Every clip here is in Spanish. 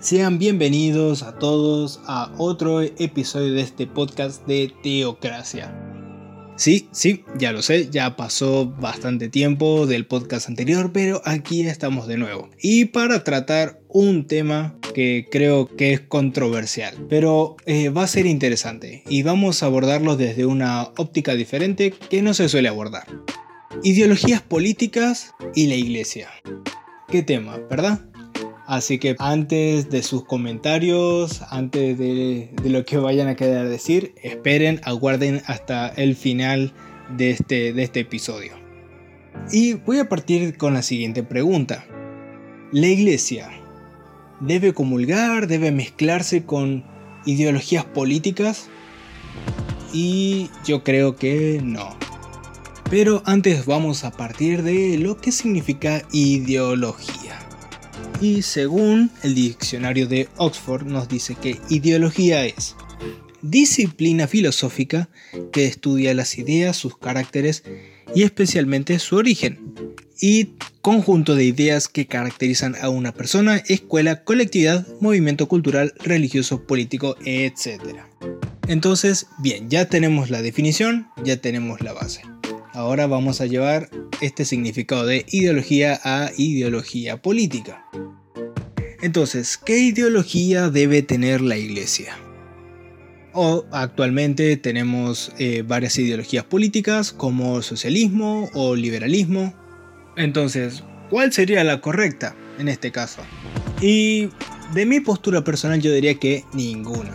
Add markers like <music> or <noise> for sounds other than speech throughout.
Sean bienvenidos a todos a otro episodio de este podcast de Teocracia. Sí, sí, ya lo sé, ya pasó bastante tiempo del podcast anterior, pero aquí estamos de nuevo. Y para tratar un tema que creo que es controversial, pero eh, va a ser interesante y vamos a abordarlo desde una óptica diferente que no se suele abordar. Ideologías políticas y la iglesia. ¿Qué tema, verdad? Así que antes de sus comentarios, antes de, lo que vayan a querer decir, esperen, aguarden hasta el final de este, de este episodio. Y voy a partir con la siguiente pregunta. ¿La iglesia debe comulgar, debe mezclarse con ideologías políticas? Y yo creo que no. Pero antes vamos a partir de lo que significa ideología. Y según el diccionario de Oxford nos dice que ideología es disciplina filosófica que estudia las ideas, sus caracteres y especialmente su origen, y conjunto de ideas que caracterizan a una persona, escuela, colectividad, movimiento cultural, religioso, político, etc. Entonces, bien, ya tenemos la definición, ya tenemos la base. Ahora vamos a llevar este significado de ideología a ideología política. Entonces, ¿qué ideología debe tener la iglesia? O actualmente tenemos eh, varias ideologías políticas como socialismo o liberalismo. Entonces, ¿cuál sería la correcta en este caso? Y de mi postura personal yo diría que ninguna.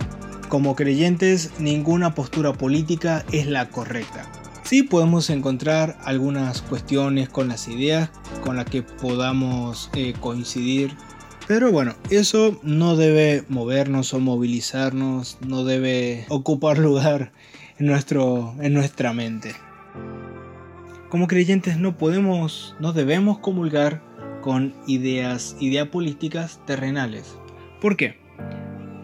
Como creyentes, ninguna postura política es la correcta. Sí podemos encontrar algunas cuestiones con las ideas con las que podamos eh, coincidir pero bueno, eso no debe movernos o movilizarnos, no debe ocupar <laughs> lugar en, nuestro, en nuestra mente. Como creyentes no podemos, no debemos comulgar con ideas, ideas políticas terrenales. ¿Por qué?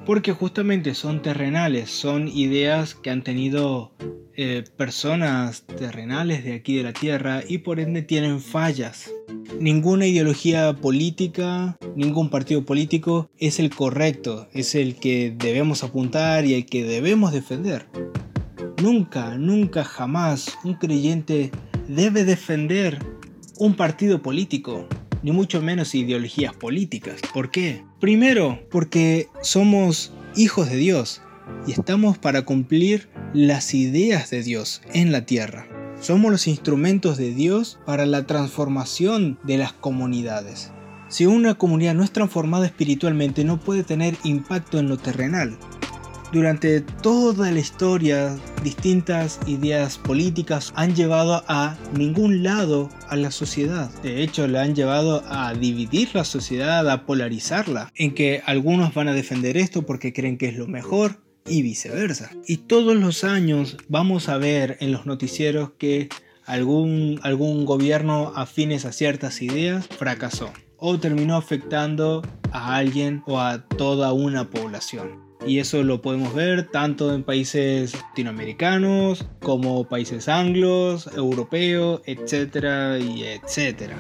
Porque justamente son terrenales, son ideas que han tenido eh, personas terrenales de aquí de la Tierra y por ende tienen fallas. Ninguna ideología política, ningún partido político es el correcto, es el que debemos apuntar y el que debemos defender. Nunca, nunca, jamás un creyente debe defender un partido político, ni mucho menos ideologías políticas. ¿Por qué? Primero, porque somos hijos de Dios y estamos para cumplir las ideas de Dios en la tierra. Somos los instrumentos de Dios para la transformación de las comunidades. Si una comunidad no es transformada espiritualmente no puede tener impacto en lo terrenal. Durante toda la historia, distintas ideas políticas han llevado a ningún lado a la sociedad. De hecho, la han llevado a dividir la sociedad, a polarizarla, en que algunos van a defender esto porque creen que es lo mejor, y viceversa. Y todos los años vamos a ver en los noticieros que algún, gobierno afines a ciertas ideas fracasó o terminó afectando a alguien o a toda una población. Y eso lo podemos ver tanto en países latinoamericanos como países anglos, europeos, etcétera y etcétera.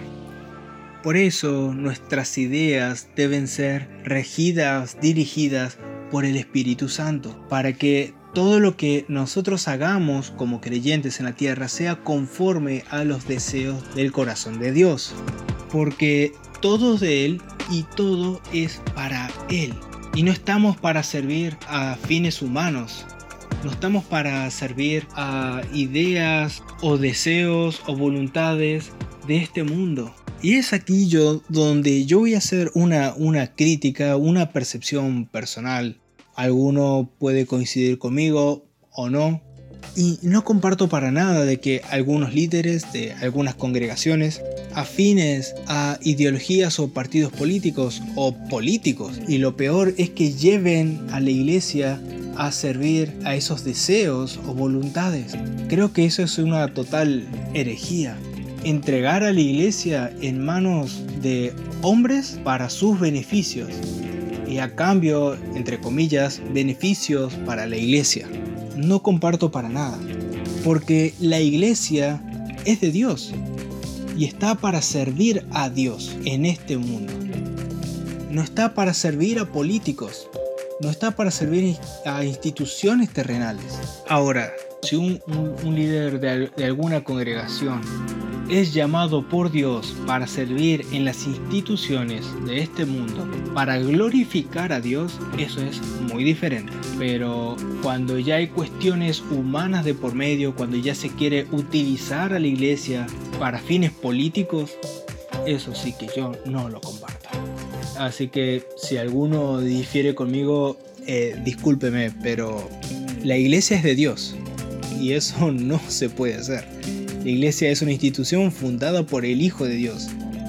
Por eso nuestras ideas deben ser regidas, dirigidas por el Espíritu Santo, para que todo lo que nosotros hagamos como creyentes en la tierra sea conforme a los deseos del corazón de Dios. Porque todo de Él y todo es para Él. Y no estamos para servir a fines humanos. No estamos para servir a ideas o deseos o voluntades de este mundo. Y es aquí yo donde yo voy a hacer una, una crítica, una percepción personal. Alguno puede coincidir conmigo o no. Y no comparto para nada de que algunos líderes de algunas congregaciones afines a ideologías o partidos políticos o políticos. Y lo peor es que lleven a la iglesia a servir a esos deseos o voluntades. Creo que eso es una total herejía entregar a la iglesia en manos de hombres para sus beneficios y a cambio, entre comillas, beneficios para la iglesia. No comparto para nada, porque la iglesia es de Dios y está para servir a Dios en este mundo. no está para servir a políticos, no está para servir a instituciones terrenales. Ahora, si un, líder de alguna congregación es llamado por Dios para servir en las instituciones de este mundo, para glorificar a Dios, eso es muy diferente. Pero cuando ya hay cuestiones humanas de por medio, cuando ya se quiere utilizar a la iglesia para fines políticos, eso sí que yo no lo comparto. Así que si alguno difiere conmigo, eh, discúlpeme, pero la iglesia es de Dios y eso no se puede hacer. La iglesia es una institución fundada por el Hijo de Dios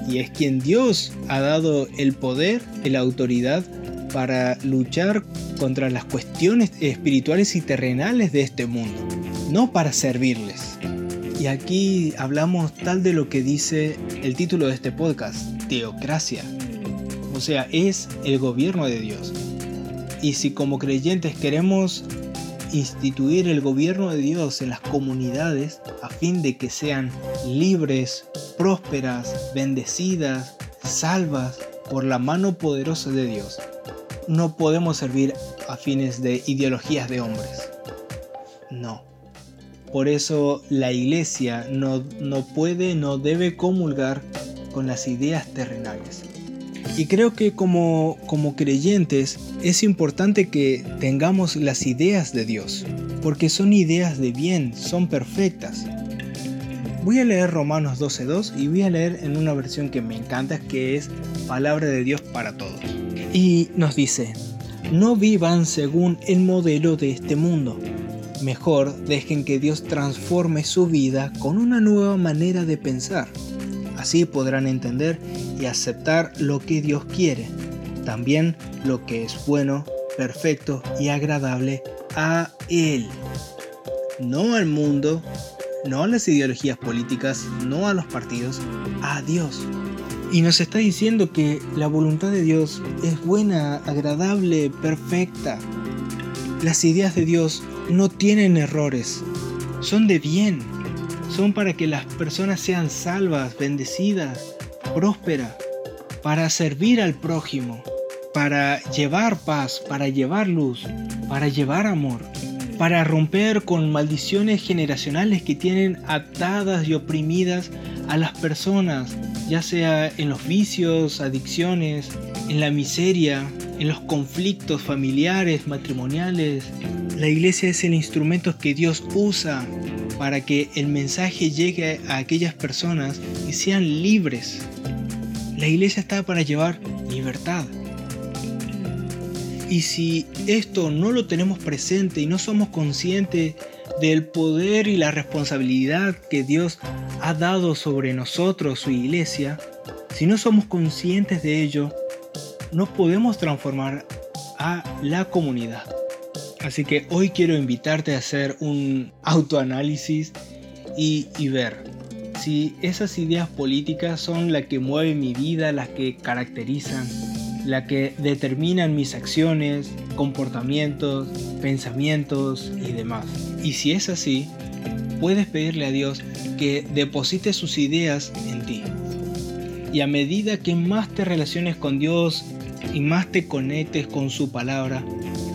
y es quien Dios ha dado el poder y la autoridad para luchar contra las cuestiones espirituales y terrenales de este mundo, no para servirles. Y aquí hablamos tal de lo que dice el título de este podcast, teocracia. O sea, es el gobierno de Dios. Y si como creyentes queremos instituir el gobierno de Dios en las comunidades a fin de que sean libres, prósperas, bendecidas, salvas por la mano poderosa de Dios. No podemos servir a fines de ideologías de hombres. No. Por eso la iglesia no, no puede, no debe comulgar con las ideas terrenales. Y creo que como, como creyentes es importante que tengamos las ideas de Dios, porque son ideas de bien, son perfectas. Voy a leer Romanos 12.2 y voy a leer en una versión que me encanta, que es Palabra de Dios para todos. Y nos dice, no vivan según el modelo de este mundo. Mejor dejen que Dios transforme su vida con una nueva manera de pensar. Así podrán entender y aceptar lo que Dios quiere, también lo que es bueno, perfecto y agradable a Él. No al mundo, no a las ideologías políticas, no a los partidos, a Dios. Y nos está diciendo que la voluntad de Dios es buena, agradable, perfecta. Las ideas de Dios no tienen errores, son de bien, son para que las personas sean salvas, bendecidas, próspera, para servir al prójimo, para llevar paz, para llevar luz, para llevar amor, para romper con maldiciones generacionales que tienen atadas y oprimidas a las personas, ya sea en los vicios, adicciones, en la miseria, en los conflictos familiares, matrimoniales. La iglesia es el instrumento que Dios usa para que el mensaje llegue a aquellas personas y sean libres la iglesia está para llevar libertad. Y si esto no lo tenemos presente y no somos conscientes del poder y la responsabilidad que Dios ha dado sobre nosotros, su iglesia, si no somos conscientes de ello, no podemos transformar a la comunidad. Así que hoy quiero invitarte a hacer un autoanálisis y, y ver si esas ideas políticas son las que mueven mi vida, las que caracterizan, las que determinan mis acciones, comportamientos, pensamientos y demás. Y si es así, puedes pedirle a Dios que deposite sus ideas en ti. Y a medida que más te relaciones con Dios y más te conectes con su palabra,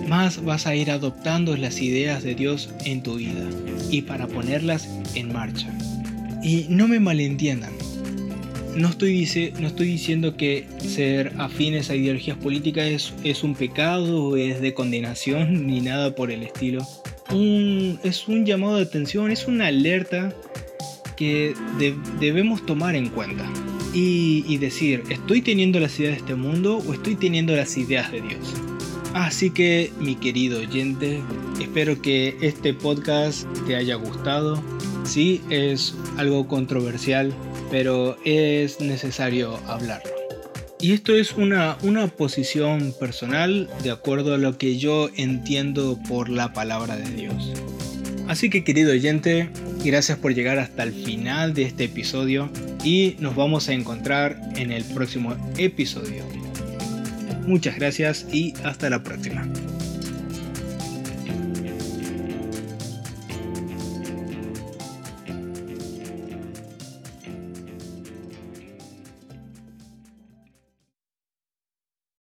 más vas a ir adoptando las ideas de Dios en tu vida y para ponerlas en marcha. Y no me malentiendan. No estoy, no estoy diciendo que ser afines a ideologías políticas es, es un pecado, es de condenación, <laughs> ni nada por el estilo. es un llamado de atención, es una alerta que debemos tomar en cuenta. Y, decir, ¿estoy teniendo las ideas de este mundo o estoy teniendo las ideas de Dios? Así que, mi querido oyente, espero que este podcast te haya gustado Sí, es algo controversial, pero es necesario hablarlo. Y esto es una, una posición personal de acuerdo a lo que yo entiendo por la palabra de Dios. Así que querido oyente, gracias por llegar hasta el final de este episodio y nos vamos a encontrar en el próximo episodio. Muchas gracias y hasta la próxima.